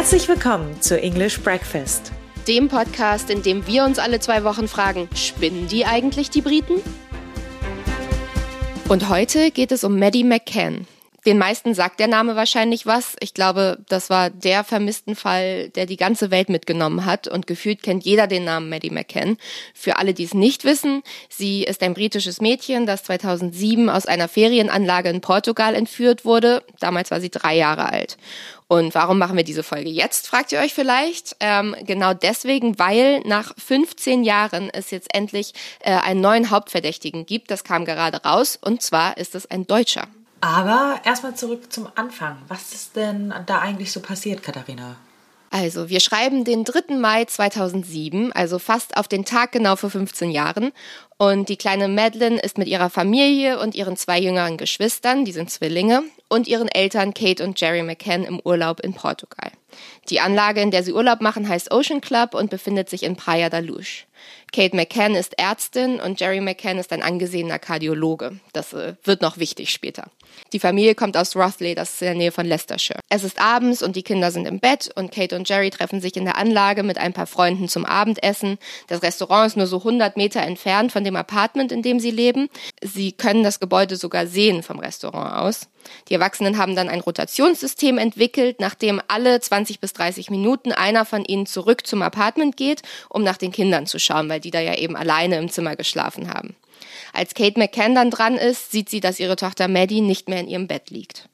Herzlich willkommen zu English Breakfast, dem Podcast, in dem wir uns alle zwei Wochen fragen, spinnen die eigentlich die Briten? Und heute geht es um Maddie McCann. Den meisten sagt der Name wahrscheinlich was. Ich glaube, das war der vermissten Fall, der die ganze Welt mitgenommen hat und gefühlt kennt jeder den Namen Maddie McCann. Für alle, die es nicht wissen, sie ist ein britisches Mädchen, das 2007 aus einer Ferienanlage in Portugal entführt wurde. Damals war sie drei Jahre alt. Und warum machen wir diese Folge jetzt, fragt ihr euch vielleicht. Ähm, genau deswegen, weil nach 15 Jahren es jetzt endlich äh, einen neuen Hauptverdächtigen gibt. Das kam gerade raus. Und zwar ist es ein Deutscher. Aber erstmal zurück zum Anfang. Was ist denn da eigentlich so passiert, Katharina? Also, wir schreiben den 3. Mai 2007, also fast auf den Tag genau vor 15 Jahren. Und die kleine Madeline ist mit ihrer Familie und ihren zwei jüngeren Geschwistern, die sind Zwillinge, und ihren Eltern Kate und Jerry McCann im Urlaub in Portugal. Die Anlage, in der sie Urlaub machen, heißt Ocean Club und befindet sich in Praia da Luz. Kate McCann ist Ärztin und Jerry McCann ist ein angesehener Kardiologe. Das äh, wird noch wichtig später. Die Familie kommt aus Rothley, das ist in der Nähe von Leicestershire. Es ist abends und die Kinder sind im Bett und Kate und Jerry treffen sich in der Anlage mit ein paar Freunden zum Abendessen. Das Restaurant ist nur so 100 Meter entfernt von dem Apartment, in dem sie leben. Sie können das Gebäude sogar sehen vom Restaurant aus. Die Erwachsenen haben dann ein Rotationssystem entwickelt, nachdem alle 20 bis 30 Minuten einer von ihnen zurück zum Apartment geht, um nach den Kindern zu schauen, weil die da ja eben alleine im Zimmer geschlafen haben. Als Kate McCann dann dran ist, sieht sie, dass ihre Tochter Maddie nicht mehr in ihrem Bett liegt.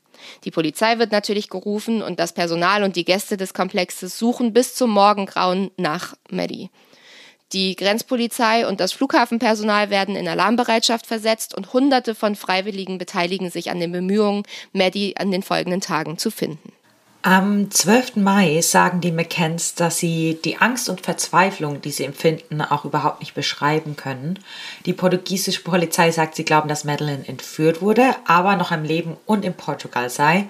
Die Polizei wird natürlich gerufen und das Personal und die Gäste des Komplexes suchen bis zum Morgengrauen nach Maddie. Die Grenzpolizei und das Flughafenpersonal werden in Alarmbereitschaft versetzt und Hunderte von Freiwilligen beteiligen sich an den Bemühungen, Maddie an den folgenden Tagen zu finden. Am 12. Mai sagen die McCanns, dass sie die Angst und Verzweiflung, die sie empfinden, auch überhaupt nicht beschreiben können. Die portugiesische Polizei sagt, sie glauben, dass Madeleine entführt wurde, aber noch am Leben und in Portugal sei.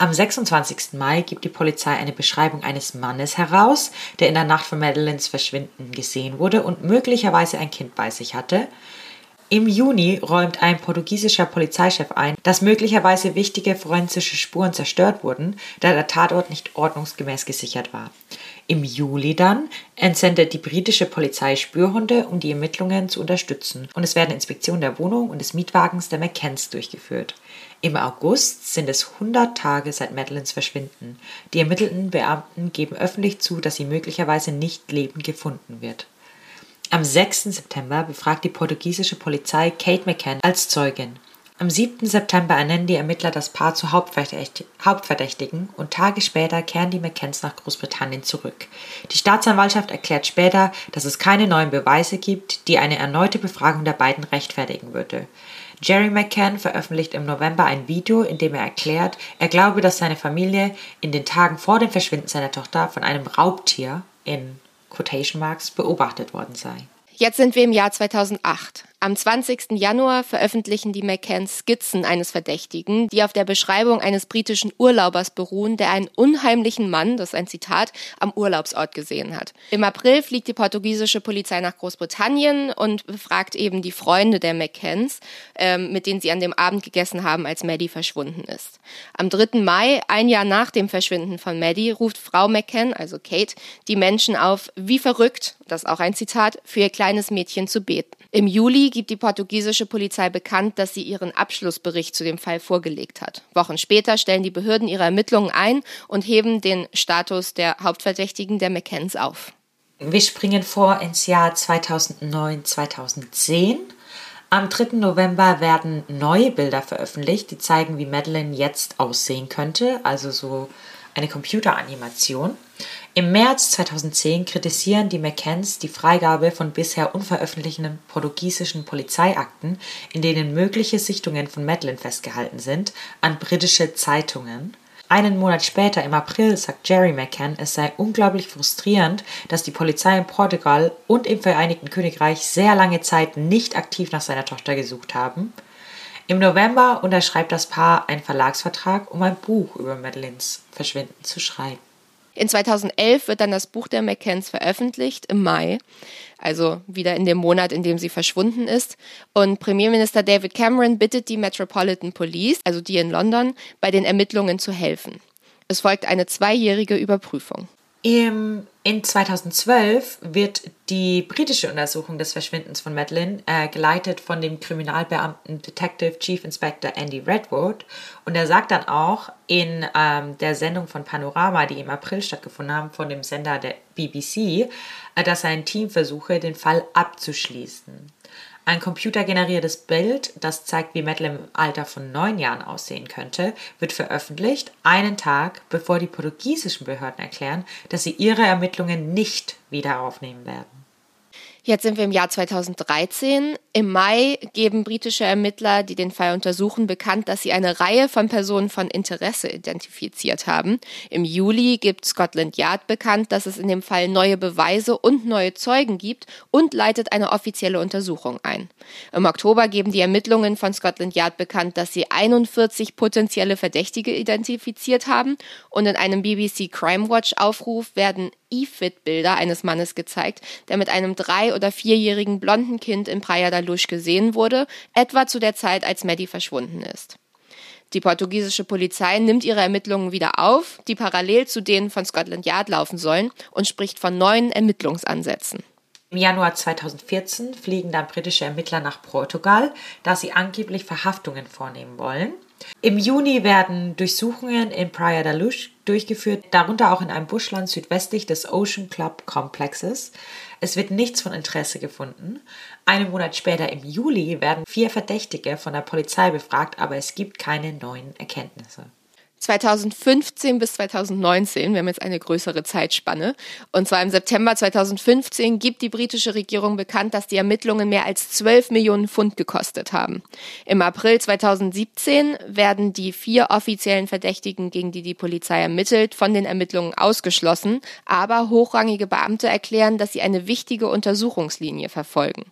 Am 26. Mai gibt die Polizei eine Beschreibung eines Mannes heraus, der in der Nacht von Madeleines Verschwinden gesehen wurde und möglicherweise ein Kind bei sich hatte. Im Juni räumt ein portugiesischer Polizeichef ein, dass möglicherweise wichtige forensische Spuren zerstört wurden, da der Tatort nicht ordnungsgemäß gesichert war. Im Juli dann entsendet die britische Polizei Spürhunde, um die Ermittlungen zu unterstützen, und es werden Inspektionen der Wohnung und des Mietwagens der McCanns durchgeführt. Im August sind es 100 Tage seit Madeleines Verschwinden. Die ermittelten Beamten geben öffentlich zu, dass sie möglicherweise nicht lebend gefunden wird. Am 6. September befragt die portugiesische Polizei Kate McCann als Zeugin. Am 7. September ernennen die Ermittler das Paar zu Hauptverdächtigen und Tage später kehren die McCanns nach Großbritannien zurück. Die Staatsanwaltschaft erklärt später, dass es keine neuen Beweise gibt, die eine erneute Befragung der beiden rechtfertigen würde. Jerry McCann veröffentlicht im November ein Video, in dem er erklärt, er glaube, dass seine Familie in den Tagen vor dem Verschwinden seiner Tochter von einem Raubtier in Quotation Marks beobachtet worden sei. Jetzt sind wir im Jahr 2008. Am 20. Januar veröffentlichen die McCanns Skizzen eines Verdächtigen, die auf der Beschreibung eines britischen Urlaubers beruhen, der einen unheimlichen Mann, das ist ein Zitat, am Urlaubsort gesehen hat. Im April fliegt die portugiesische Polizei nach Großbritannien und befragt eben die Freunde der McCanns, ähm, mit denen sie an dem Abend gegessen haben, als Maddie verschwunden ist. Am 3. Mai, ein Jahr nach dem Verschwinden von Maddie, ruft Frau McCann, also Kate, die Menschen auf, wie verrückt, das ist auch ein Zitat, für ihr kleines Mädchen zu beten. Im Juli gibt die portugiesische Polizei bekannt, dass sie ihren Abschlussbericht zu dem Fall vorgelegt hat. Wochen später stellen die Behörden ihre Ermittlungen ein und heben den Status der Hauptverdächtigen der McCanns auf. Wir springen vor ins Jahr 2009-2010. Am 3. November werden neue Bilder veröffentlicht, die zeigen, wie Madeleine jetzt aussehen könnte, also so eine Computeranimation. Im März 2010 kritisieren die McCanns die Freigabe von bisher unveröffentlichten portugiesischen Polizeiakten, in denen mögliche Sichtungen von Madeleine festgehalten sind, an britische Zeitungen. Einen Monat später, im April, sagt Jerry McCann, es sei unglaublich frustrierend, dass die Polizei in Portugal und im Vereinigten Königreich sehr lange Zeit nicht aktiv nach seiner Tochter gesucht haben. Im November unterschreibt das Paar einen Verlagsvertrag, um ein Buch über Madeleines Verschwinden zu schreiben. In 2011 wird dann das Buch der McCanns veröffentlicht, im Mai, also wieder in dem Monat, in dem sie verschwunden ist. Und Premierminister David Cameron bittet die Metropolitan Police, also die in London, bei den Ermittlungen zu helfen. Es folgt eine zweijährige Überprüfung. Im, in 2012 wird die britische Untersuchung des Verschwindens von Madeleine äh, geleitet von dem Kriminalbeamten Detective Chief Inspector Andy Redwood. Und er sagt dann auch in ähm, der Sendung von Panorama, die im April stattgefunden haben, von dem Sender der BBC, äh, dass sein Team versuche, den Fall abzuschließen. Ein computergeneriertes Bild, das zeigt, wie Madeleine im Alter von neun Jahren aussehen könnte, wird veröffentlicht, einen Tag bevor die portugiesischen Behörden erklären, dass sie ihre Ermittlungen nicht wieder aufnehmen werden. Jetzt sind wir im Jahr 2013. Im Mai geben britische Ermittler, die den Fall untersuchen, bekannt, dass sie eine Reihe von Personen von Interesse identifiziert haben. Im Juli gibt Scotland Yard bekannt, dass es in dem Fall neue Beweise und neue Zeugen gibt und leitet eine offizielle Untersuchung ein. Im Oktober geben die Ermittlungen von Scotland Yard bekannt, dass sie 41 potenzielle Verdächtige identifiziert haben und in einem BBC Crime Watch Aufruf werden E-Fit-Bilder eines Mannes gezeigt, der mit einem drei- oder vierjährigen blonden Kind in Praia da Luz gesehen wurde, etwa zu der Zeit, als Maddie verschwunden ist. Die portugiesische Polizei nimmt ihre Ermittlungen wieder auf, die parallel zu denen von Scotland Yard laufen sollen, und spricht von neuen Ermittlungsansätzen. Im Januar 2014 fliegen dann britische Ermittler nach Portugal, da sie angeblich Verhaftungen vornehmen wollen. Im Juni werden Durchsuchungen in Praia da Luz durchgeführt, darunter auch in einem Buschland südwestlich des Ocean Club Complexes. Es wird nichts von Interesse gefunden. Einen Monat später im Juli werden vier Verdächtige von der Polizei befragt, aber es gibt keine neuen Erkenntnisse. 2015 bis 2019, wir haben jetzt eine größere Zeitspanne, und zwar im September 2015 gibt die britische Regierung bekannt, dass die Ermittlungen mehr als 12 Millionen Pfund gekostet haben. Im April 2017 werden die vier offiziellen Verdächtigen, gegen die die Polizei ermittelt, von den Ermittlungen ausgeschlossen, aber hochrangige Beamte erklären, dass sie eine wichtige Untersuchungslinie verfolgen.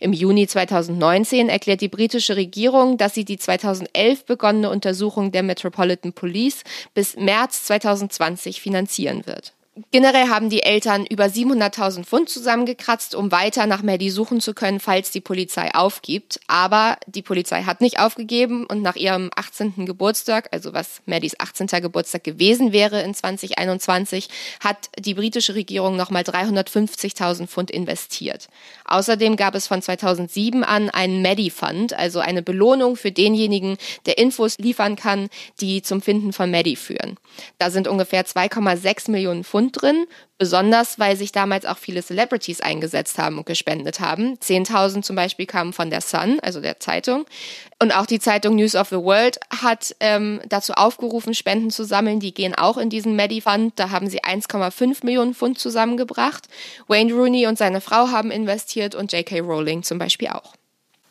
Im Juni 2019 erklärt die britische Regierung, dass sie die 2011 begonnene Untersuchung der Metropolitan Police bis März 2020 finanzieren wird. Generell haben die Eltern über 700.000 Pfund zusammengekratzt, um weiter nach Maddie suchen zu können, falls die Polizei aufgibt. Aber die Polizei hat nicht aufgegeben und nach ihrem 18. Geburtstag, also was Maddies 18. Geburtstag gewesen wäre in 2021, hat die britische Regierung nochmal 350.000 Pfund investiert. Außerdem gab es von 2007 an einen Maddie Fund, also eine Belohnung für denjenigen, der Infos liefern kann, die zum Finden von Maddie führen. Da sind ungefähr 2,6 Millionen Pfund Grund drin, besonders weil sich damals auch viele Celebrities eingesetzt haben und gespendet haben. 10.000 zum Beispiel kamen von der Sun, also der Zeitung. Und auch die Zeitung News of the World hat ähm, dazu aufgerufen, Spenden zu sammeln. Die gehen auch in diesen Medifund. Da haben sie 1,5 Millionen Pfund zusammengebracht. Wayne Rooney und seine Frau haben investiert und J.K. Rowling zum Beispiel auch.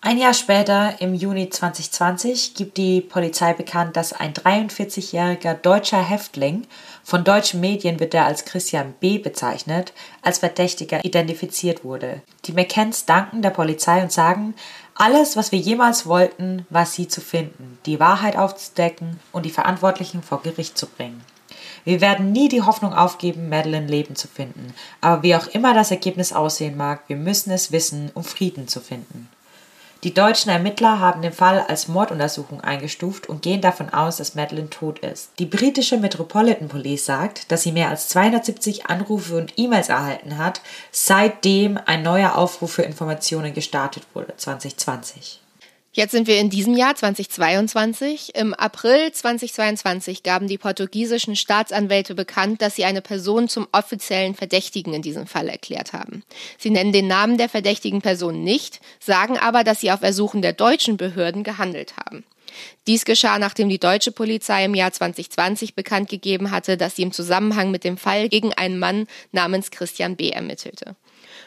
Ein Jahr später, im Juni 2020, gibt die Polizei bekannt, dass ein 43-jähriger deutscher Häftling, von deutschen Medien wird er als Christian B. bezeichnet, als Verdächtiger identifiziert wurde. Die McCanns danken der Polizei und sagen, alles, was wir jemals wollten, war sie zu finden, die Wahrheit aufzudecken und die Verantwortlichen vor Gericht zu bringen. Wir werden nie die Hoffnung aufgeben, Madeline Leben zu finden, aber wie auch immer das Ergebnis aussehen mag, wir müssen es wissen, um Frieden zu finden. Die deutschen Ermittler haben den Fall als Morduntersuchung eingestuft und gehen davon aus, dass Madeleine tot ist. Die britische Metropolitan Police sagt, dass sie mehr als 270 Anrufe und E-Mails erhalten hat, seitdem ein neuer Aufruf für Informationen gestartet wurde, 2020. Jetzt sind wir in diesem Jahr 2022. Im April 2022 gaben die portugiesischen Staatsanwälte bekannt, dass sie eine Person zum offiziellen Verdächtigen in diesem Fall erklärt haben. Sie nennen den Namen der verdächtigen Person nicht, sagen aber, dass sie auf Ersuchen der deutschen Behörden gehandelt haben. Dies geschah, nachdem die deutsche Polizei im Jahr 2020 bekannt gegeben hatte, dass sie im Zusammenhang mit dem Fall gegen einen Mann namens Christian B. ermittelte.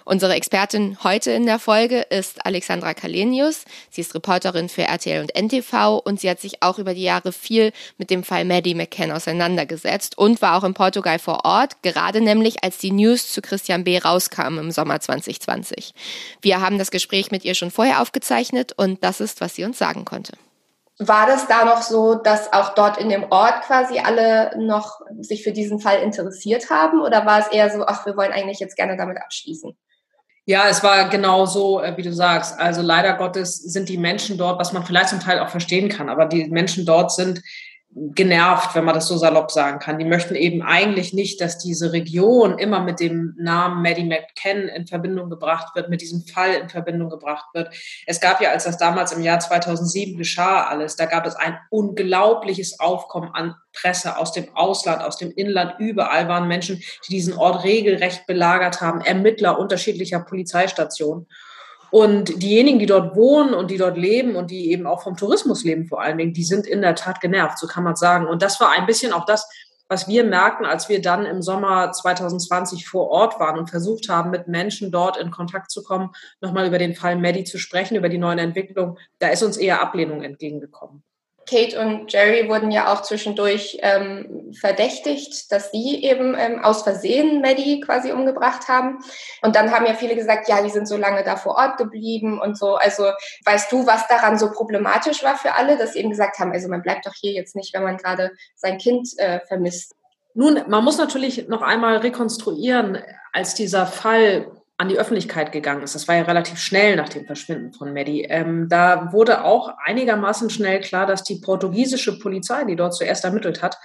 Unsere Expertin heute in der Folge ist Alexandra Kalenius. Sie ist Reporterin für RTL und NTV und sie hat sich auch über die Jahre viel mit dem Fall Maddie McCann auseinandergesetzt und war auch in Portugal vor Ort, gerade nämlich als die News zu Christian B. rauskamen im Sommer 2020. Wir haben das Gespräch mit ihr schon vorher aufgezeichnet und das ist, was sie uns sagen konnte. War das da noch so, dass auch dort in dem Ort quasi alle noch sich für diesen Fall interessiert haben? Oder war es eher so, ach, wir wollen eigentlich jetzt gerne damit abschließen? Ja, es war genau so, äh, wie du sagst. Also leider Gottes sind die Menschen dort, was man vielleicht zum Teil auch verstehen kann, aber die Menschen dort sind genervt, wenn man das so salopp sagen kann. Die möchten eben eigentlich nicht, dass diese Region immer mit dem Namen Maddie McCann in Verbindung gebracht wird, mit diesem Fall in Verbindung gebracht wird. Es gab ja, als das damals im Jahr 2007 geschah alles, da gab es ein unglaubliches Aufkommen an Presse aus dem Ausland, aus dem Inland. Überall waren Menschen, die diesen Ort regelrecht belagert haben, Ermittler unterschiedlicher Polizeistationen. Und diejenigen, die dort wohnen und die dort leben und die eben auch vom Tourismus leben vor allen Dingen, die sind in der Tat genervt, so kann man sagen. Und das war ein bisschen auch das, was wir merken, als wir dann im Sommer 2020 vor Ort waren und versucht haben, mit Menschen dort in Kontakt zu kommen, nochmal über den Fall Maddie zu sprechen, über die neuen Entwicklungen, da ist uns eher Ablehnung entgegengekommen. Kate und Jerry wurden ja auch zwischendurch ähm, verdächtigt, dass sie eben ähm, aus Versehen Maddie quasi umgebracht haben. Und dann haben ja viele gesagt, ja, die sind so lange da vor Ort geblieben und so. Also weißt du, was daran so problematisch war für alle, dass sie eben gesagt haben, also man bleibt doch hier jetzt nicht, wenn man gerade sein Kind äh, vermisst. Nun, man muss natürlich noch einmal rekonstruieren, als dieser Fall an die Öffentlichkeit gegangen ist. Das war ja relativ schnell nach dem Verschwinden von Maddie. Ähm, da wurde auch einigermaßen schnell klar, dass die portugiesische Polizei, die dort zuerst ermittelt hat,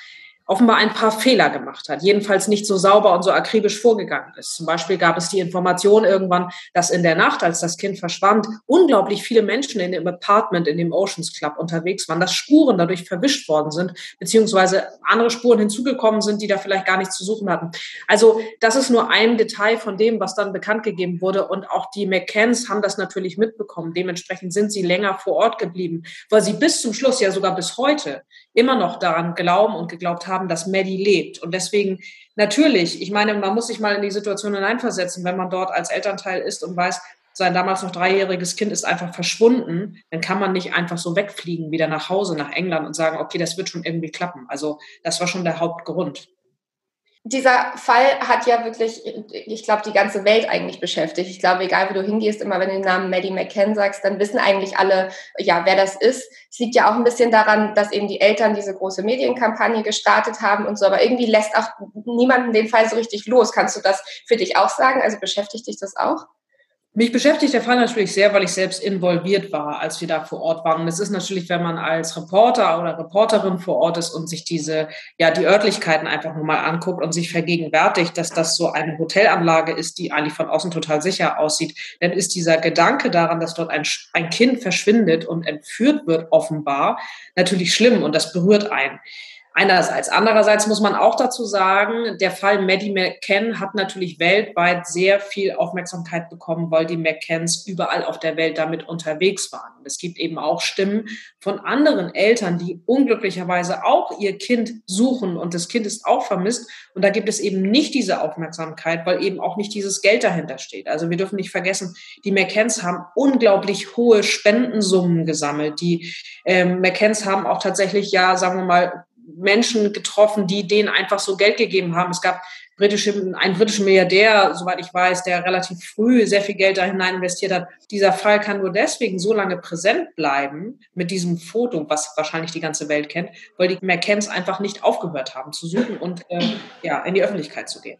offenbar ein paar Fehler gemacht hat, jedenfalls nicht so sauber und so akribisch vorgegangen ist. Zum Beispiel gab es die Information irgendwann, dass in der Nacht, als das Kind verschwand, unglaublich viele Menschen in dem Apartment in dem Oceans Club unterwegs waren, dass Spuren dadurch verwischt worden sind, beziehungsweise andere Spuren hinzugekommen sind, die da vielleicht gar nichts zu suchen hatten. Also das ist nur ein Detail von dem, was dann bekannt gegeben wurde. Und auch die McCanns haben das natürlich mitbekommen. Dementsprechend sind sie länger vor Ort geblieben, weil sie bis zum Schluss, ja sogar bis heute, immer noch daran glauben und geglaubt haben, dass Maddie lebt. Und deswegen natürlich, ich meine, man muss sich mal in die Situation hineinversetzen, wenn man dort als Elternteil ist und weiß, sein damals noch dreijähriges Kind ist einfach verschwunden, dann kann man nicht einfach so wegfliegen wieder nach Hause, nach England und sagen, okay, das wird schon irgendwie klappen. Also das war schon der Hauptgrund dieser Fall hat ja wirklich, ich glaube, die ganze Welt eigentlich beschäftigt. Ich glaube, egal wo du hingehst, immer wenn du den Namen Maddie McCann sagst, dann wissen eigentlich alle, ja, wer das ist. Es liegt ja auch ein bisschen daran, dass eben die Eltern diese große Medienkampagne gestartet haben und so, aber irgendwie lässt auch niemanden den Fall so richtig los. Kannst du das für dich auch sagen? Also beschäftigt dich das auch? Mich beschäftigt der Fall natürlich sehr, weil ich selbst involviert war, als wir da vor Ort waren. Und es ist natürlich, wenn man als Reporter oder Reporterin vor Ort ist und sich diese, ja, die Örtlichkeiten einfach nur mal anguckt und sich vergegenwärtigt, dass das so eine Hotelanlage ist, die eigentlich von außen total sicher aussieht, dann ist dieser Gedanke daran, dass dort ein, ein Kind verschwindet und entführt wird, offenbar, natürlich schlimm und das berührt einen. Einerseits. Andererseits muss man auch dazu sagen, der Fall Maddie McCann hat natürlich weltweit sehr viel Aufmerksamkeit bekommen, weil die McCanns überall auf der Welt damit unterwegs waren. Und es gibt eben auch Stimmen von anderen Eltern, die unglücklicherweise auch ihr Kind suchen und das Kind ist auch vermisst. Und da gibt es eben nicht diese Aufmerksamkeit, weil eben auch nicht dieses Geld dahinter steht. Also wir dürfen nicht vergessen, die McCanns haben unglaublich hohe Spendensummen gesammelt. Die ähm, McCanns haben auch tatsächlich, ja, sagen wir mal, Menschen getroffen, die denen einfach so Geld gegeben haben. Es gab britische, einen britischen Milliardär, soweit ich weiß, der relativ früh sehr viel Geld da hinein investiert hat. Dieser Fall kann nur deswegen so lange präsent bleiben mit diesem Foto, was wahrscheinlich die ganze Welt kennt, weil die McCanns einfach nicht aufgehört haben zu suchen und äh, ja, in die Öffentlichkeit zu gehen.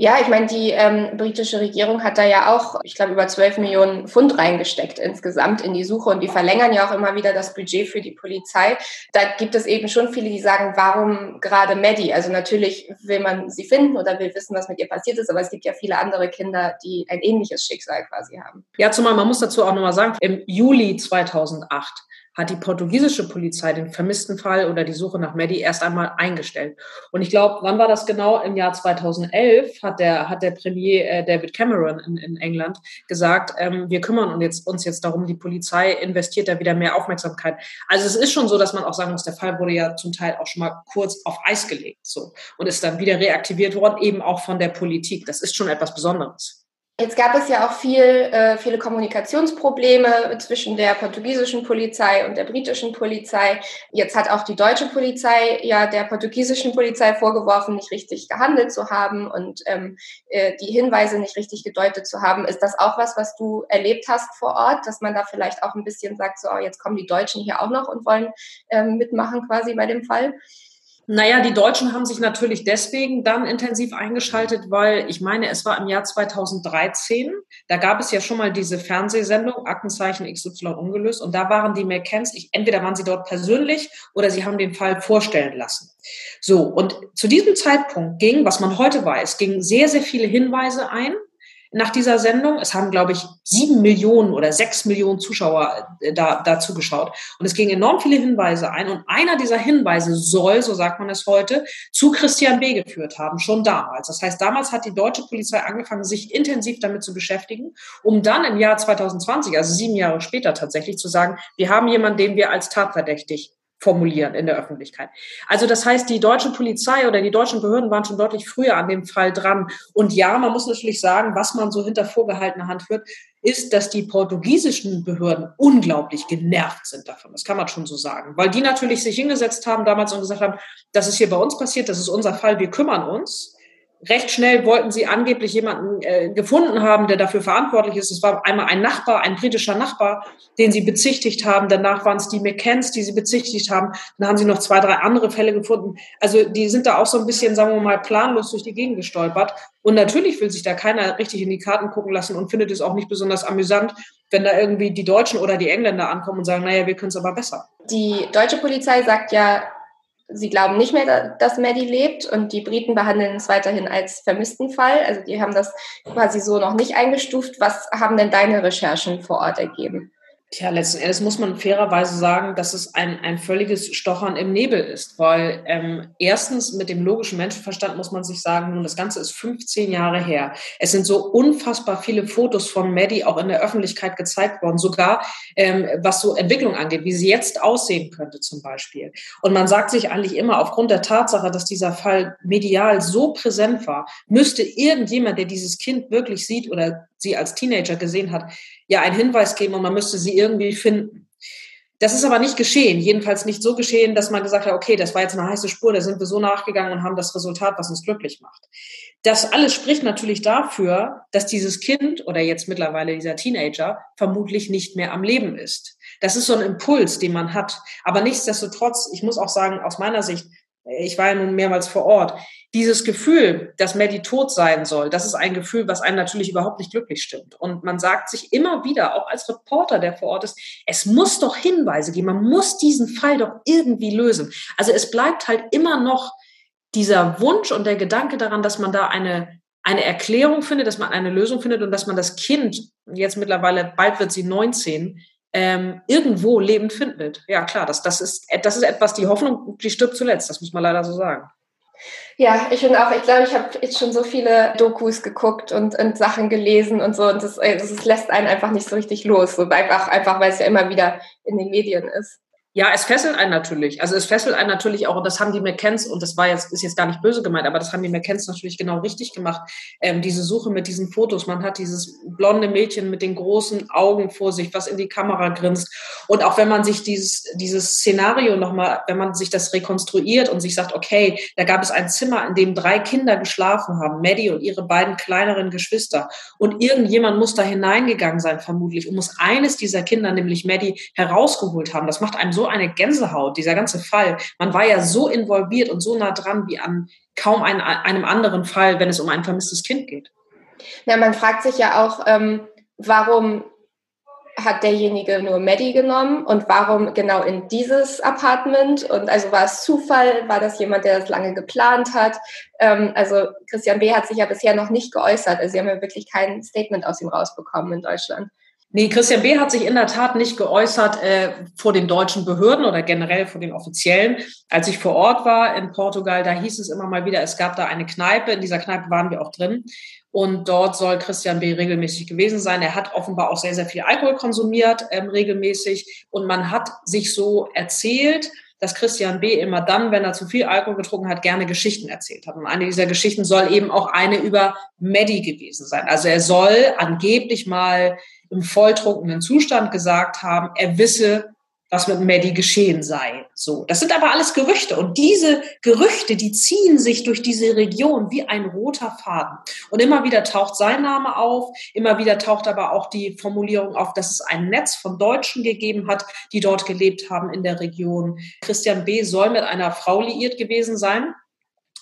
Ja, ich meine, die ähm, britische Regierung hat da ja auch, ich glaube, über 12 Millionen Pfund reingesteckt insgesamt in die Suche und die verlängern ja auch immer wieder das Budget für die Polizei. Da gibt es eben schon viele, die sagen, warum gerade Maddie? Also natürlich will man sie finden oder will wissen, was mit ihr passiert ist, aber es gibt ja viele andere Kinder, die ein ähnliches Schicksal quasi haben. Ja, zumal man muss dazu auch nochmal sagen, im Juli 2008 hat die portugiesische Polizei den vermissten Fall oder die Suche nach Maddie erst einmal eingestellt. Und ich glaube, wann war das genau? Im Jahr 2011 hat der, hat der Premier äh, David Cameron in, in England gesagt, ähm, wir kümmern uns jetzt, uns jetzt darum, die Polizei investiert da wieder mehr Aufmerksamkeit. Also es ist schon so, dass man auch sagen muss, der Fall wurde ja zum Teil auch schon mal kurz auf Eis gelegt so und ist dann wieder reaktiviert worden, eben auch von der Politik. Das ist schon etwas Besonderes. Jetzt gab es ja auch viel, äh, viele Kommunikationsprobleme zwischen der portugiesischen Polizei und der britischen Polizei. Jetzt hat auch die deutsche Polizei ja der portugiesischen Polizei vorgeworfen, nicht richtig gehandelt zu haben und ähm, äh, die Hinweise nicht richtig gedeutet zu haben. Ist das auch was, was du erlebt hast vor Ort, dass man da vielleicht auch ein bisschen sagt, so jetzt kommen die Deutschen hier auch noch und wollen ähm, mitmachen quasi bei dem Fall? Naja, die Deutschen haben sich natürlich deswegen dann intensiv eingeschaltet, weil ich meine, es war im Jahr 2013, da gab es ja schon mal diese Fernsehsendung Aktenzeichen XY ungelöst. Und da waren die McCanns, entweder waren sie dort persönlich oder sie haben den Fall vorstellen lassen. So, und zu diesem Zeitpunkt ging, was man heute weiß, gingen sehr, sehr viele Hinweise ein nach dieser Sendung. Es haben, glaube ich, sieben Millionen oder sechs Millionen Zuschauer äh, da, da zugeschaut. Und es gingen enorm viele Hinweise ein. Und einer dieser Hinweise soll, so sagt man es heute, zu Christian B. geführt haben, schon damals. Das heißt, damals hat die deutsche Polizei angefangen, sich intensiv damit zu beschäftigen, um dann im Jahr 2020, also sieben Jahre später tatsächlich zu sagen, wir haben jemanden, den wir als tatverdächtig formulieren in der Öffentlichkeit. Also das heißt, die deutsche Polizei oder die deutschen Behörden waren schon deutlich früher an dem Fall dran. Und ja, man muss natürlich sagen, was man so hinter vorgehaltener Hand führt, ist, dass die portugiesischen Behörden unglaublich genervt sind davon. Das kann man schon so sagen. Weil die natürlich sich hingesetzt haben damals und gesagt haben, das ist hier bei uns passiert, das ist unser Fall, wir kümmern uns recht schnell wollten sie angeblich jemanden äh, gefunden haben, der dafür verantwortlich ist. Es war einmal ein Nachbar, ein britischer Nachbar, den sie bezichtigt haben. Danach waren es die McCanns, die sie bezichtigt haben. Dann haben sie noch zwei, drei andere Fälle gefunden. Also die sind da auch so ein bisschen, sagen wir mal, planlos durch die Gegend gestolpert. Und natürlich will sich da keiner richtig in die Karten gucken lassen und findet es auch nicht besonders amüsant, wenn da irgendwie die Deutschen oder die Engländer ankommen und sagen, naja, wir können es aber besser. Die deutsche Polizei sagt ja, sie glauben nicht mehr, dass Maddie lebt und die Briten behandeln es weiterhin als vermissten Fall. Also die haben das quasi so noch nicht eingestuft. Was haben denn deine Recherchen vor Ort ergeben? Tja, letzten Endes muss man fairerweise sagen, dass es ein, ein völliges Stochern im Nebel ist, weil ähm, erstens mit dem logischen Menschenverstand muss man sich sagen, nun, das Ganze ist 15 Jahre her. Es sind so unfassbar viele Fotos von Maddie auch in der Öffentlichkeit gezeigt worden, sogar ähm, was so Entwicklung angeht, wie sie jetzt aussehen könnte zum Beispiel. Und man sagt sich eigentlich immer, aufgrund der Tatsache, dass dieser Fall medial so präsent war, müsste irgendjemand, der dieses Kind wirklich sieht oder sie als Teenager gesehen hat, ja einen Hinweis geben und man müsste sie irgendwie finden. Das ist aber nicht geschehen, jedenfalls nicht so geschehen, dass man gesagt hat, okay, das war jetzt eine heiße Spur, da sind wir so nachgegangen und haben das Resultat, was uns glücklich macht. Das alles spricht natürlich dafür, dass dieses Kind oder jetzt mittlerweile dieser Teenager vermutlich nicht mehr am Leben ist. Das ist so ein Impuls, den man hat. Aber nichtsdestotrotz, ich muss auch sagen, aus meiner Sicht, ich war ja nun mehrmals vor Ort, dieses Gefühl, dass Maddie tot sein soll, das ist ein Gefühl, was einen natürlich überhaupt nicht glücklich stimmt. Und man sagt sich immer wieder, auch als Reporter, der vor Ort ist, es muss doch Hinweise geben, man muss diesen Fall doch irgendwie lösen. Also es bleibt halt immer noch dieser Wunsch und der Gedanke daran, dass man da eine, eine Erklärung findet, dass man eine Lösung findet und dass man das Kind, jetzt mittlerweile, bald wird sie 19, ähm, irgendwo lebend findet. Ja, klar, das, das, ist, das ist etwas, die Hoffnung, die stirbt zuletzt, das muss man leider so sagen. Ja, ich finde auch, ich glaube, ich habe jetzt schon so viele Dokus geguckt und, und Sachen gelesen und so und das, das lässt einen einfach nicht so richtig los. So einfach, einfach weil es ja immer wieder in den Medien ist. Ja, es fesselt einen natürlich. Also es fesselt einen natürlich auch, und das haben die McKenns, und das war jetzt, ist jetzt gar nicht böse gemeint, aber das haben die McKenns natürlich genau richtig gemacht. Ähm, diese Suche mit diesen Fotos. Man hat dieses blonde Mädchen mit den großen Augen vor sich, was in die Kamera grinst. Und auch wenn man sich dieses, dieses Szenario nochmal, wenn man sich das rekonstruiert und sich sagt, okay, da gab es ein Zimmer, in dem drei Kinder geschlafen haben, Maddie und ihre beiden kleineren Geschwister. Und irgendjemand muss da hineingegangen sein, vermutlich, und muss eines dieser Kinder, nämlich Maddie, herausgeholt haben. Das macht einem so so eine Gänsehaut, dieser ganze Fall. Man war ja so involviert und so nah dran wie an kaum ein, einem anderen Fall, wenn es um ein vermisstes Kind geht. Ja, man fragt sich ja auch, ähm, warum hat derjenige nur Maddie genommen und warum genau in dieses Apartment? Und also war es Zufall? War das jemand, der das lange geplant hat? Ähm, also Christian B. hat sich ja bisher noch nicht geäußert. Also sie haben ja wirklich kein Statement aus ihm rausbekommen in Deutschland. Nee, Christian B. hat sich in der Tat nicht geäußert äh, vor den deutschen Behörden oder generell vor den Offiziellen. Als ich vor Ort war in Portugal, da hieß es immer mal wieder, es gab da eine Kneipe. In dieser Kneipe waren wir auch drin. Und dort soll Christian B. regelmäßig gewesen sein. Er hat offenbar auch sehr, sehr viel Alkohol konsumiert, ähm, regelmäßig. Und man hat sich so erzählt, dass Christian B. immer dann, wenn er zu viel Alkohol getrunken hat, gerne Geschichten erzählt hat. Und eine dieser Geschichten soll eben auch eine über Maddie gewesen sein. Also er soll angeblich mal im volltrunkenen Zustand gesagt haben, er wisse, was mit Maddie geschehen sei. So, das sind aber alles Gerüchte und diese Gerüchte, die ziehen sich durch diese Region wie ein roter Faden. Und immer wieder taucht sein Name auf, immer wieder taucht aber auch die Formulierung auf, dass es ein Netz von Deutschen gegeben hat, die dort gelebt haben in der Region. Christian B. soll mit einer Frau liiert gewesen sein,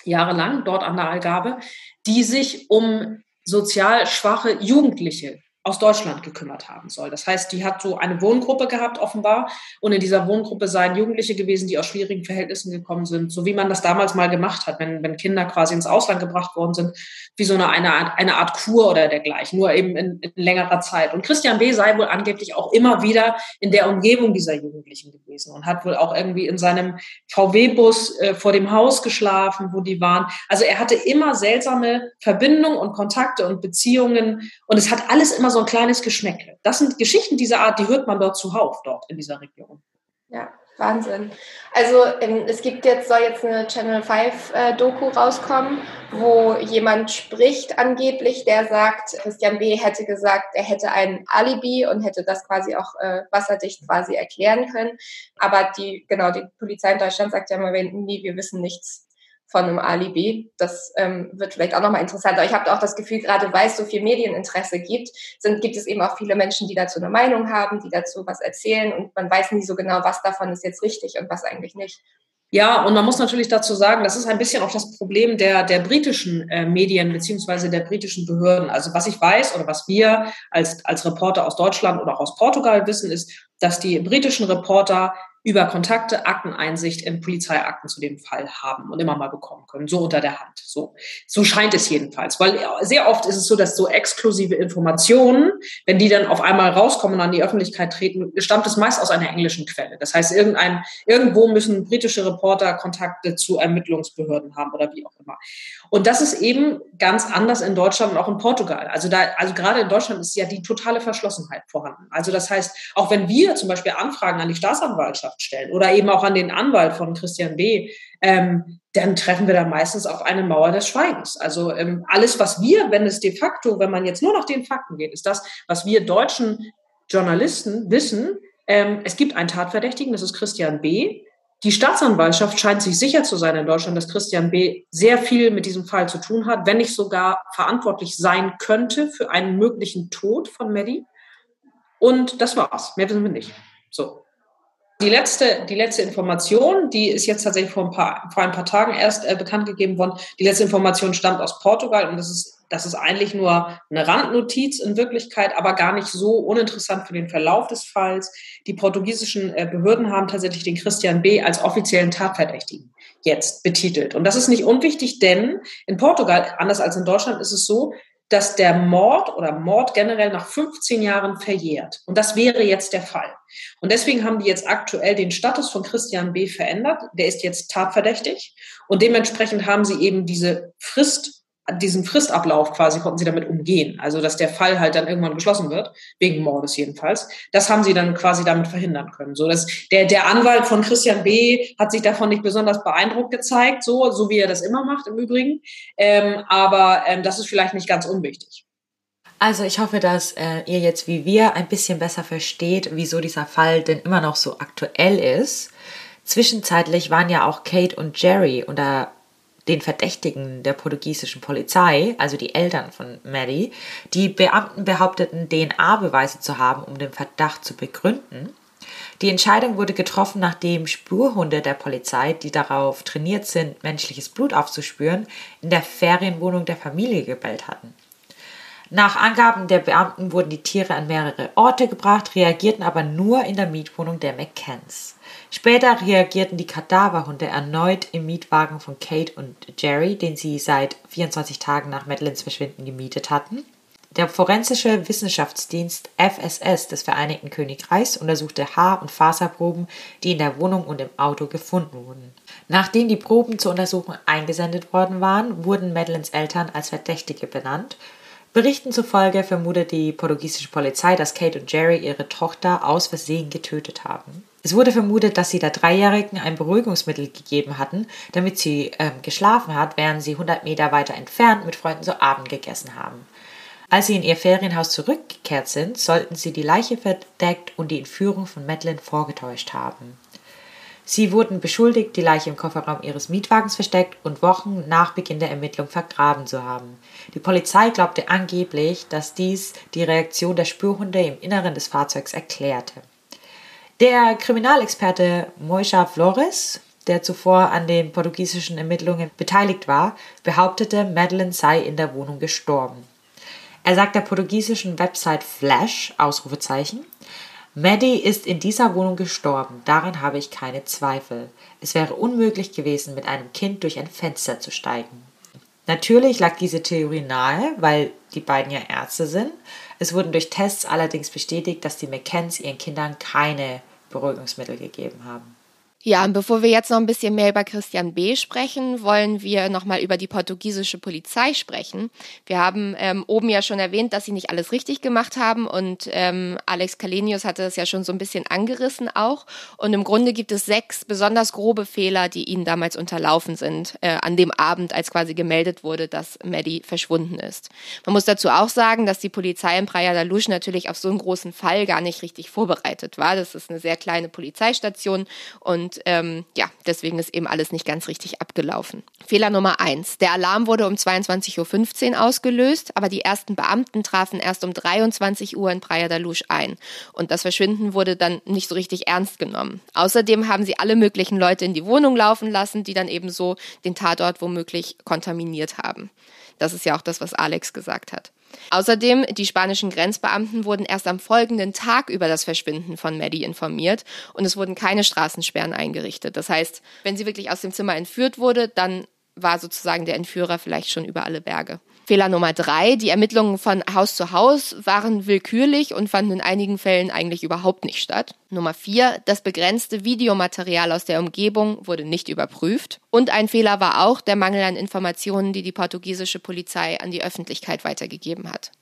jahrelang dort an der Algarve, die sich um sozial schwache Jugendliche aus Deutschland gekümmert haben soll. Das heißt, die hat so eine Wohngruppe gehabt, offenbar. Und in dieser Wohngruppe seien Jugendliche gewesen, die aus schwierigen Verhältnissen gekommen sind, so wie man das damals mal gemacht hat, wenn, wenn Kinder quasi ins Ausland gebracht worden sind, wie so eine, eine, eine Art Kur oder dergleichen, nur eben in, in längerer Zeit. Und Christian B. sei wohl angeblich auch immer wieder in der Umgebung dieser Jugendlichen gewesen und hat wohl auch irgendwie in seinem VW-Bus äh, vor dem Haus geschlafen, wo die waren. Also er hatte immer seltsame Verbindungen und Kontakte und Beziehungen und es hat alles immer so so ein kleines Geschmäckle. Das sind Geschichten dieser Art, die hört man dort zuhauf, dort in dieser Region. Ja, Wahnsinn. Also ähm, es gibt jetzt, soll jetzt eine Channel 5 äh, Doku rauskommen, wo jemand spricht angeblich, der sagt, Christian B. hätte gesagt, er hätte ein Alibi und hätte das quasi auch äh, wasserdicht quasi erklären können. Aber die, genau, die Polizei in Deutschland sagt ja immer, nie, wir wissen nichts von einem Alibi. Das ähm, wird vielleicht auch nochmal interessanter. Ich habe auch das Gefühl, gerade weil es so viel Medieninteresse gibt, sind, gibt es eben auch viele Menschen, die dazu eine Meinung haben, die dazu was erzählen und man weiß nie so genau, was davon ist jetzt richtig und was eigentlich nicht. Ja, und man muss natürlich dazu sagen, das ist ein bisschen auch das Problem der, der britischen äh, Medien beziehungsweise der britischen Behörden. Also was ich weiß oder was wir als, als Reporter aus Deutschland oder auch aus Portugal wissen, ist, dass die britischen Reporter über Kontakte Akteneinsicht in Polizeiakten zu dem Fall haben und immer mal bekommen können, so unter der Hand. So, so scheint es jedenfalls, weil sehr oft ist es so, dass so exklusive Informationen, wenn die dann auf einmal rauskommen und an die Öffentlichkeit treten, stammt es meist aus einer englischen Quelle. Das heißt, irgendein, irgendwo müssen britische Reporter Kontakte zu Ermittlungsbehörden haben oder wie auch immer. Und das ist eben ganz anders in Deutschland und auch in Portugal. Also da, also gerade in Deutschland ist ja die totale Verschlossenheit vorhanden. Also das heißt, auch wenn wir zum Beispiel Anfragen an die Staatsanwaltschaft stellen oder eben auch an den Anwalt von Christian B., ähm, dann treffen wir da meistens auf eine Mauer des Schweigens. Also ähm, alles, was wir, wenn es de facto, wenn man jetzt nur nach den Fakten geht, ist das, was wir deutschen Journalisten wissen. Ähm, es gibt einen Tatverdächtigen, das ist Christian B. Die Staatsanwaltschaft scheint sich sicher zu sein in Deutschland, dass Christian B. sehr viel mit diesem Fall zu tun hat, wenn nicht sogar verantwortlich sein könnte für einen möglichen Tod von Maddie. Und das war's. Mehr wissen wir nicht. So. Die letzte, die letzte Information, die ist jetzt tatsächlich vor ein paar, vor ein paar Tagen erst äh, bekannt gegeben worden. Die letzte Information stammt aus Portugal und das ist, das ist eigentlich nur eine Randnotiz in Wirklichkeit, aber gar nicht so uninteressant für den Verlauf des Falls. Die portugiesischen äh, Behörden haben tatsächlich den Christian B. als offiziellen Tatverdächtigen jetzt betitelt. Und das ist nicht unwichtig, denn in Portugal, anders als in Deutschland, ist es so, dass der Mord oder Mord generell nach 15 Jahren verjährt. Und das wäre jetzt der Fall. Und deswegen haben die jetzt aktuell den Status von Christian B. verändert. Der ist jetzt tatverdächtig. Und dementsprechend haben sie eben diese Frist diesen Fristablauf quasi konnten sie damit umgehen. Also, dass der Fall halt dann irgendwann geschlossen wird, wegen Mordes jedenfalls. Das haben sie dann quasi damit verhindern können. So, dass der, der Anwalt von Christian B. hat sich davon nicht besonders beeindruckt gezeigt, so, so wie er das immer macht im Übrigen. Ähm, aber ähm, das ist vielleicht nicht ganz unwichtig. Also ich hoffe, dass äh, ihr jetzt wie wir ein bisschen besser versteht, wieso dieser Fall denn immer noch so aktuell ist. Zwischenzeitlich waren ja auch Kate und Jerry unter den Verdächtigen der portugiesischen Polizei, also die Eltern von Maddie. Die Beamten behaupteten, DNA-Beweise zu haben, um den Verdacht zu begründen. Die Entscheidung wurde getroffen, nachdem Spurhunde der Polizei, die darauf trainiert sind, menschliches Blut aufzuspüren, in der Ferienwohnung der Familie gebellt hatten. Nach Angaben der Beamten wurden die Tiere an mehrere Orte gebracht, reagierten aber nur in der Mietwohnung der McCanns. Später reagierten die Kadaverhunde erneut im Mietwagen von Kate und Jerry, den sie seit 24 Tagen nach Madeleines Verschwinden gemietet hatten. Der forensische Wissenschaftsdienst FSS des Vereinigten Königreichs untersuchte Haar- und Faserproben, die in der Wohnung und im Auto gefunden wurden. Nachdem die Proben zur Untersuchung eingesendet worden waren, wurden Madeleines Eltern als Verdächtige benannt Berichten zufolge vermutet die portugiesische Polizei, dass Kate und Jerry ihre Tochter aus Versehen getötet haben. Es wurde vermutet, dass sie der Dreijährigen ein Beruhigungsmittel gegeben hatten, damit sie ähm, geschlafen hat, während sie 100 Meter weiter entfernt mit Freunden zu Abend gegessen haben. Als sie in ihr Ferienhaus zurückgekehrt sind, sollten sie die Leiche verdeckt und die Entführung von Madeline vorgetäuscht haben. Sie wurden beschuldigt, die Leiche im Kofferraum ihres Mietwagens versteckt und Wochen nach Beginn der Ermittlung vergraben zu haben. Die Polizei glaubte angeblich, dass dies die Reaktion der Spürhunde im Inneren des Fahrzeugs erklärte. Der Kriminalexperte Moisha Flores, der zuvor an den portugiesischen Ermittlungen beteiligt war, behauptete, Madeleine sei in der Wohnung gestorben. Er sagt der portugiesischen Website Flash, Ausrufezeichen, Maddie ist in dieser Wohnung gestorben, daran habe ich keine Zweifel. Es wäre unmöglich gewesen, mit einem Kind durch ein Fenster zu steigen. Natürlich lag diese Theorie nahe, weil die beiden ja Ärzte sind. Es wurden durch Tests allerdings bestätigt, dass die McKenns ihren Kindern keine Beruhigungsmittel gegeben haben. Ja, und bevor wir jetzt noch ein bisschen mehr über Christian B. sprechen, wollen wir nochmal über die portugiesische Polizei sprechen. Wir haben ähm, oben ja schon erwähnt, dass sie nicht alles richtig gemacht haben und ähm, Alex Kalenius hatte das ja schon so ein bisschen angerissen auch. Und im Grunde gibt es sechs besonders grobe Fehler, die ihnen damals unterlaufen sind, äh, an dem Abend, als quasi gemeldet wurde, dass Maddie verschwunden ist. Man muss dazu auch sagen, dass die Polizei in Praia da Luz natürlich auf so einen großen Fall gar nicht richtig vorbereitet war. Das ist eine sehr kleine Polizeistation und und ähm, ja, deswegen ist eben alles nicht ganz richtig abgelaufen. Fehler Nummer eins. Der Alarm wurde um 22.15 Uhr ausgelöst, aber die ersten Beamten trafen erst um 23 Uhr in Praia da Luz ein. Und das Verschwinden wurde dann nicht so richtig ernst genommen. Außerdem haben sie alle möglichen Leute in die Wohnung laufen lassen, die dann eben so den Tatort womöglich kontaminiert haben. Das ist ja auch das, was Alex gesagt hat. Außerdem, die spanischen Grenzbeamten wurden erst am folgenden Tag über das Verschwinden von Maddie informiert und es wurden keine Straßensperren eingerichtet. Das heißt, wenn sie wirklich aus dem Zimmer entführt wurde, dann war sozusagen der Entführer vielleicht schon über alle Berge. Fehler Nummer drei, die Ermittlungen von Haus zu Haus waren willkürlich und fanden in einigen Fällen eigentlich überhaupt nicht statt. Nummer vier, das begrenzte Videomaterial aus der Umgebung wurde nicht überprüft. Und ein Fehler war auch der Mangel an Informationen, die die portugiesische Polizei an die Öffentlichkeit weitergegeben hat.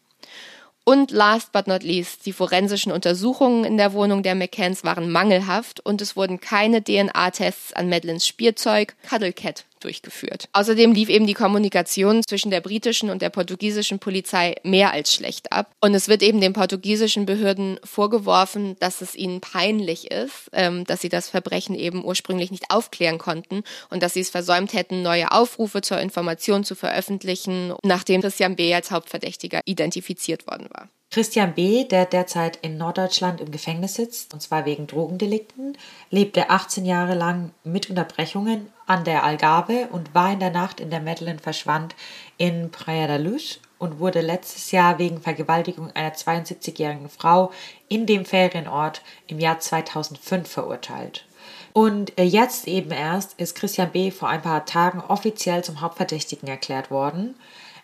Und last but not least, die forensischen Untersuchungen in der Wohnung der McCanns waren mangelhaft und es wurden keine DNA-Tests an Madeleines Spielzeug Cuddle Cat durchgeführt. Außerdem lief eben die Kommunikation zwischen der britischen und der portugiesischen Polizei mehr als schlecht ab. Und es wird eben den portugiesischen Behörden vorgeworfen, dass es ihnen peinlich ist, ähm, dass sie das Verbrechen eben ursprünglich nicht aufklären konnten und dass sie es versäumt hätten, neue Aufrufe zur Information zu veröffentlichen, nachdem Christian B. als Hauptverdächtiger identifiziert worden war. Christian B., der derzeit in Norddeutschland im Gefängnis sitzt, und zwar wegen Drogendelikten, lebte 18 Jahre lang mit Unterbrechungen an der Algarve und war in der Nacht, in der Madeleine verschwand, in Praia da Luz und wurde letztes Jahr wegen Vergewaltigung einer 72-jährigen Frau in dem Ferienort im Jahr 2005 verurteilt. Und äh, jetzt eben erst ist Christian B. vor ein paar Tagen offiziell zum Hauptverdächtigen erklärt worden.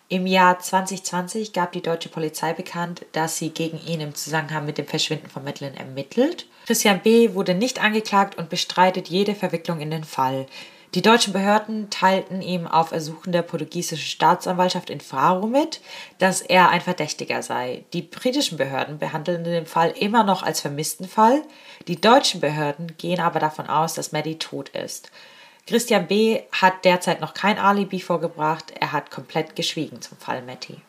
Im Jahr 2020 gab die deutsche Polizei bekannt, dass sie gegen ihn im Zusammenhang mit dem Verschwinden von Madeleine ermittelt. Christian B. wurde nicht angeklagt und bestreitet jede Verwicklung in den Fall. Die deutschen Behörden teilten ihm auf Ersuchen der portugiesischen Staatsanwaltschaft in Faro mit, dass er ein Verdächtiger sei. Die britischen Behörden behandeln den Fall immer noch als vermissten Fall. Die deutschen Behörden gehen aber davon aus, dass Maddie tot ist. Christian B. hat derzeit noch kein Alibi vorgebracht. Er hat komplett geschwiegen zum Fall Matty.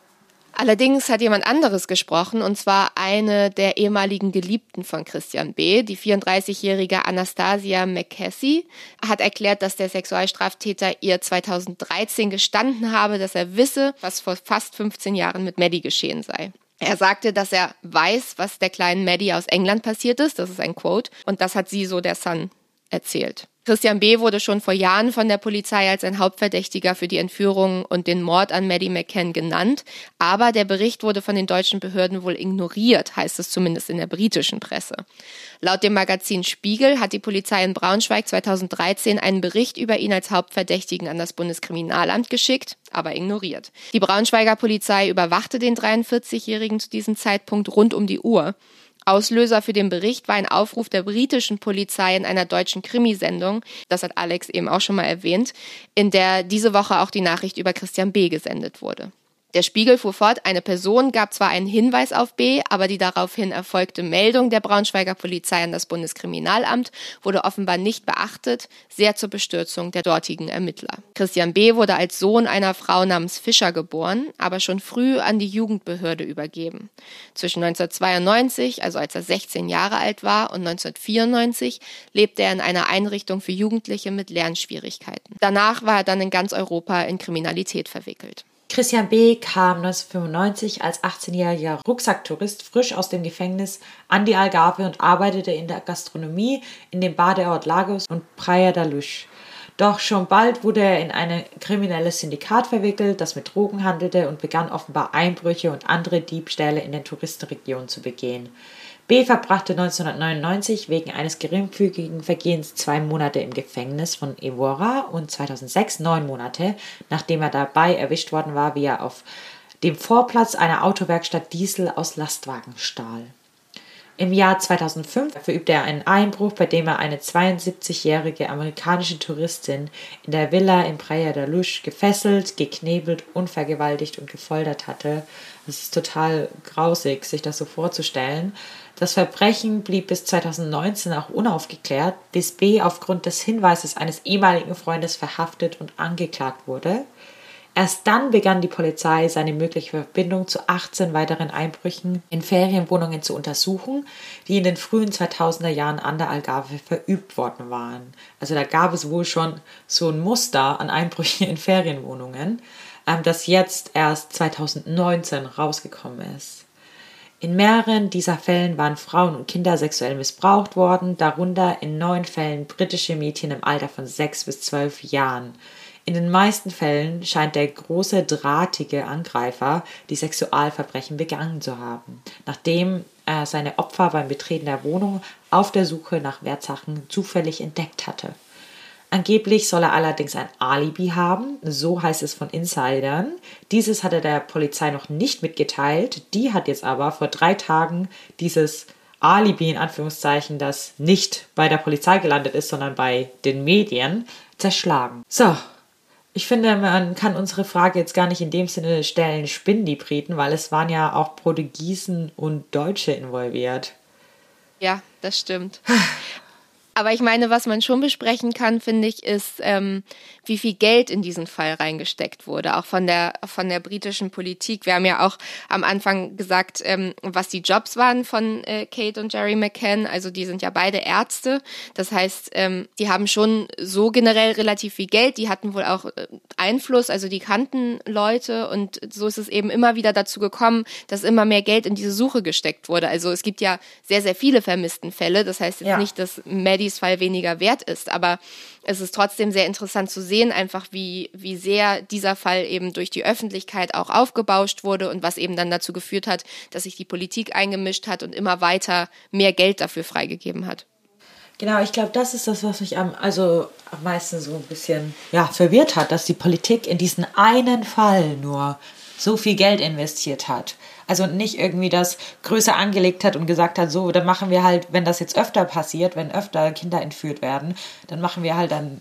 Allerdings hat jemand anderes gesprochen, und zwar eine der ehemaligen Geliebten von Christian B., die 34-jährige Anastasia McCassie, hat erklärt, dass der Sexualstraftäter ihr 2013 gestanden habe, dass er wisse, was vor fast 15 Jahren mit Maddie geschehen sei. Er sagte, dass er weiß, was der kleinen Maddie aus England passiert ist, das ist ein Quote, und das hat sie so der Sun erzählt. Christian B. wurde schon vor Jahren von der Polizei als ein Hauptverdächtiger für die Entführung und den Mord an Maddie McCann genannt, aber der Bericht wurde von den deutschen Behörden wohl ignoriert, heißt es zumindest in der britischen Presse. Laut dem Magazin Spiegel hat die Polizei in Braunschweig 2013 einen Bericht über ihn als Hauptverdächtigen an das Bundeskriminalamt geschickt, aber ignoriert. Die Braunschweiger Polizei überwachte den 43-Jährigen zu diesem Zeitpunkt rund um die Uhr. Auslöser für den Bericht war ein Aufruf der britischen Polizei in einer deutschen Krimisendung, das hat Alex eben auch schon mal erwähnt, in der diese Woche auch die Nachricht über Christian B. gesendet wurde. Der Spiegel fuhr fort, eine Person gab zwar einen Hinweis auf B, aber die daraufhin erfolgte Meldung der Braunschweiger Polizei an das Bundeskriminalamt wurde offenbar nicht beachtet, sehr zur Bestürzung der dortigen Ermittler. Christian B. wurde als Sohn einer Frau namens Fischer geboren, aber schon früh an die Jugendbehörde übergeben. Zwischen 1992, also als er 16 Jahre alt war, und 1994 lebte er in einer Einrichtung für Jugendliche mit Lernschwierigkeiten. Danach war er dann in ganz Europa in Kriminalität verwickelt. Christian B. kam 1995 als 18-jähriger Rucksacktourist frisch aus dem Gefängnis an die Algarve und arbeitete in der Gastronomie in dem Badeort Lagos und Praia da Luz. Doch schon bald wurde er in ein kriminelles Syndikat verwickelt, das mit Drogen handelte und begann offenbar Einbrüche und andere Diebstähle in den Touristenregionen zu begehen. B verbrachte 1999 wegen eines geringfügigen Vergehens zwei Monate im Gefängnis von Evora und 2006 neun Monate, nachdem er dabei erwischt worden war, wie er auf dem Vorplatz einer Autowerkstatt Diesel aus Lastwagen stahl. Im Jahr 2005 verübte er einen Einbruch, bei dem er eine 72-jährige amerikanische Touristin in der Villa in Praia da Luz gefesselt, geknebelt, unvergewaltigt und gefoltert hatte. Es ist total grausig, sich das so vorzustellen. Das Verbrechen blieb bis 2019 auch unaufgeklärt, bis B aufgrund des Hinweises eines ehemaligen Freundes verhaftet und angeklagt wurde. Erst dann begann die Polizei, seine mögliche Verbindung zu 18 weiteren Einbrüchen in Ferienwohnungen zu untersuchen, die in den frühen 2000er Jahren an der Algarve verübt worden waren. Also da gab es wohl schon so ein Muster an Einbrüchen in Ferienwohnungen, ähm, das jetzt erst 2019 rausgekommen ist. In mehreren dieser Fällen waren Frauen und Kinder sexuell missbraucht worden, darunter in neun Fällen britische Mädchen im Alter von sechs bis zwölf Jahren. In den meisten Fällen scheint der große drahtige Angreifer die Sexualverbrechen begangen zu haben, nachdem er seine Opfer beim Betreten der Wohnung auf der Suche nach Wertsachen zufällig entdeckt hatte. Angeblich soll er allerdings ein Alibi haben, so heißt es von Insidern. Dieses hat er der Polizei noch nicht mitgeteilt. Die hat jetzt aber vor drei Tagen dieses Alibi in Anführungszeichen, das nicht bei der Polizei gelandet ist, sondern bei den Medien, zerschlagen. So, ich finde, man kann unsere Frage jetzt gar nicht in dem Sinne stellen, spinnen die Briten, weil es waren ja auch Portugiesen und Deutsche involviert. Ja, das stimmt. Aber ich meine, was man schon besprechen kann, finde ich, ist, ähm, wie viel Geld in diesen Fall reingesteckt wurde, auch von der von der britischen Politik. Wir haben ja auch am Anfang gesagt, ähm, was die Jobs waren von äh, Kate und Jerry McCann. Also die sind ja beide Ärzte. Das heißt, ähm, die haben schon so generell relativ viel Geld. Die hatten wohl auch äh, Einfluss, also die kannten Leute und so ist es eben immer wieder dazu gekommen, dass immer mehr Geld in diese Suche gesteckt wurde. Also es gibt ja sehr sehr viele vermissten Fälle. Das heißt jetzt ja. nicht, dass Maddie Freddys Fall weniger wert ist. Aber es ist trotzdem sehr interessant zu sehen, einfach wie, wie sehr dieser Fall eben durch die Öffentlichkeit auch aufgebauscht wurde und was eben dann dazu geführt hat, dass sich die Politik eingemischt hat und immer weiter mehr Geld dafür freigegeben hat. Genau, ich glaube, das ist das, was mich am, also am meisten so ein bisschen ja, verwirrt hat, dass die Politik in diesen einen Fall nur so viel Geld investiert hat. Also nicht irgendwie das größer angelegt hat und gesagt hat, so, dann machen wir halt, wenn das jetzt öfter passiert, wenn öfter Kinder entführt werden, dann machen wir halt dann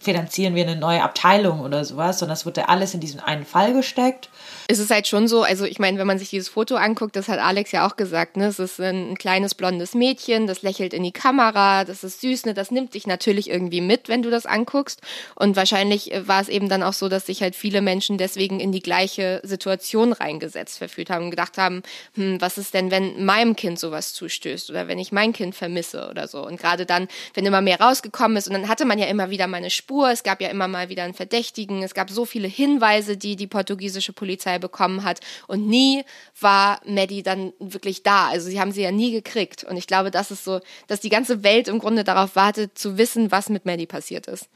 finanzieren wir eine neue Abteilung oder sowas, sondern es wurde alles in diesen einen Fall gesteckt. Es ist halt schon so, also ich meine, wenn man sich dieses Foto anguckt, das hat Alex ja auch gesagt, ne? Es ist ein, kleines blondes Mädchen, das lächelt in die Kamera, das ist süß, ne? Das nimmt dich natürlich irgendwie mit, wenn du das anguckst. Und wahrscheinlich äh, war es eben dann auch so, dass sich halt viele Menschen deswegen in die gleiche Situation reingesetzt verfühlt haben und gedacht haben, hm, was ist denn, wenn meinem Kind sowas zustößt oder wenn ich mein Kind vermisse oder so. Und gerade dann, wenn immer mehr rausgekommen ist und dann hatte man ja immer wieder meine Spur Spur. Es gab ja immer mal wieder einen Verdächtigen. Es gab so viele Hinweise, die die portugiesische Polizei bekommen hat. Und nie war Maddie dann wirklich da. Also sie haben sie ja nie gekriegt. Und ich glaube, das ist so, dass die ganze Welt im Grunde darauf wartet, zu wissen, was mit Maddie passiert ist.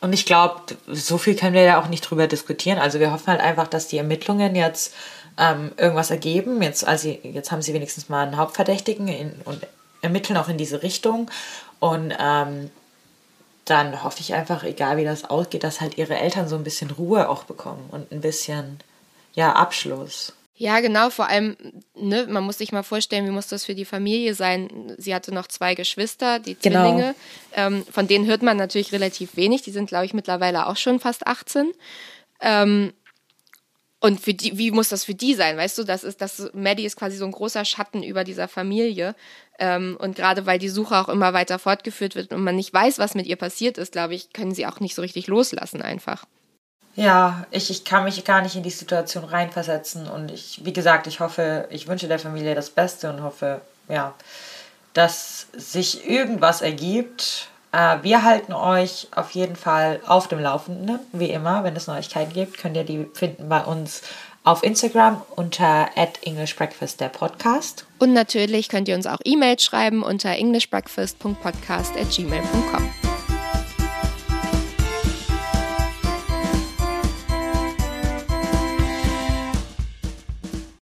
Und ich glaube, so viel können wir ja auch nicht drüber diskutieren. Also wir hoffen halt einfach, dass die Ermittlungen jetzt ähm, irgendwas ergeben. Jetzt, also jetzt haben sie wenigstens mal einen Hauptverdächtigen in, und ermitteln auch in diese Richtung. Und ähm, dann hoffe ich einfach, egal wie das ausgeht, dass halt ihre Eltern so ein bisschen Ruhe auch bekommen und ein bisschen, ja, Abschluss. Ja, genau, vor allem, ne, man muss sich mal vorstellen, wie muss das für die Familie sein? Sie hatte noch zwei Geschwister, die genau. Zwillinge. Genau. Ähm, von denen hört man natürlich relativ wenig. Die sind, glaube ich, mittlerweile auch schon fast 18. Ähm, Und für die, wie muss das für die sein? Weißt du, das ist, das Maddie ist quasi so ein großer Schatten über dieser Familie. Ähm, und gerade weil die Suche auch immer weiter fortgeführt wird und man nicht weiß, was mit ihr passiert ist, glaube ich, können sie auch nicht so richtig loslassen einfach. Ja, ich, ich kann mich gar nicht in die Situation reinversetzen und ich, wie gesagt, ich hoffe, ich wünsche der Familie das Beste und hoffe, ja, dass sich irgendwas ergibt wir halten euch auf jeden Fall auf dem Laufenden, wie immer. Wenn es Neuigkeiten gibt, könnt ihr die finden bei uns auf Instagram unter at English Breakfast der Podcast. Und natürlich könnt ihr uns auch E-Mails schreiben unter englishbreakfast.podcast at gmail.com.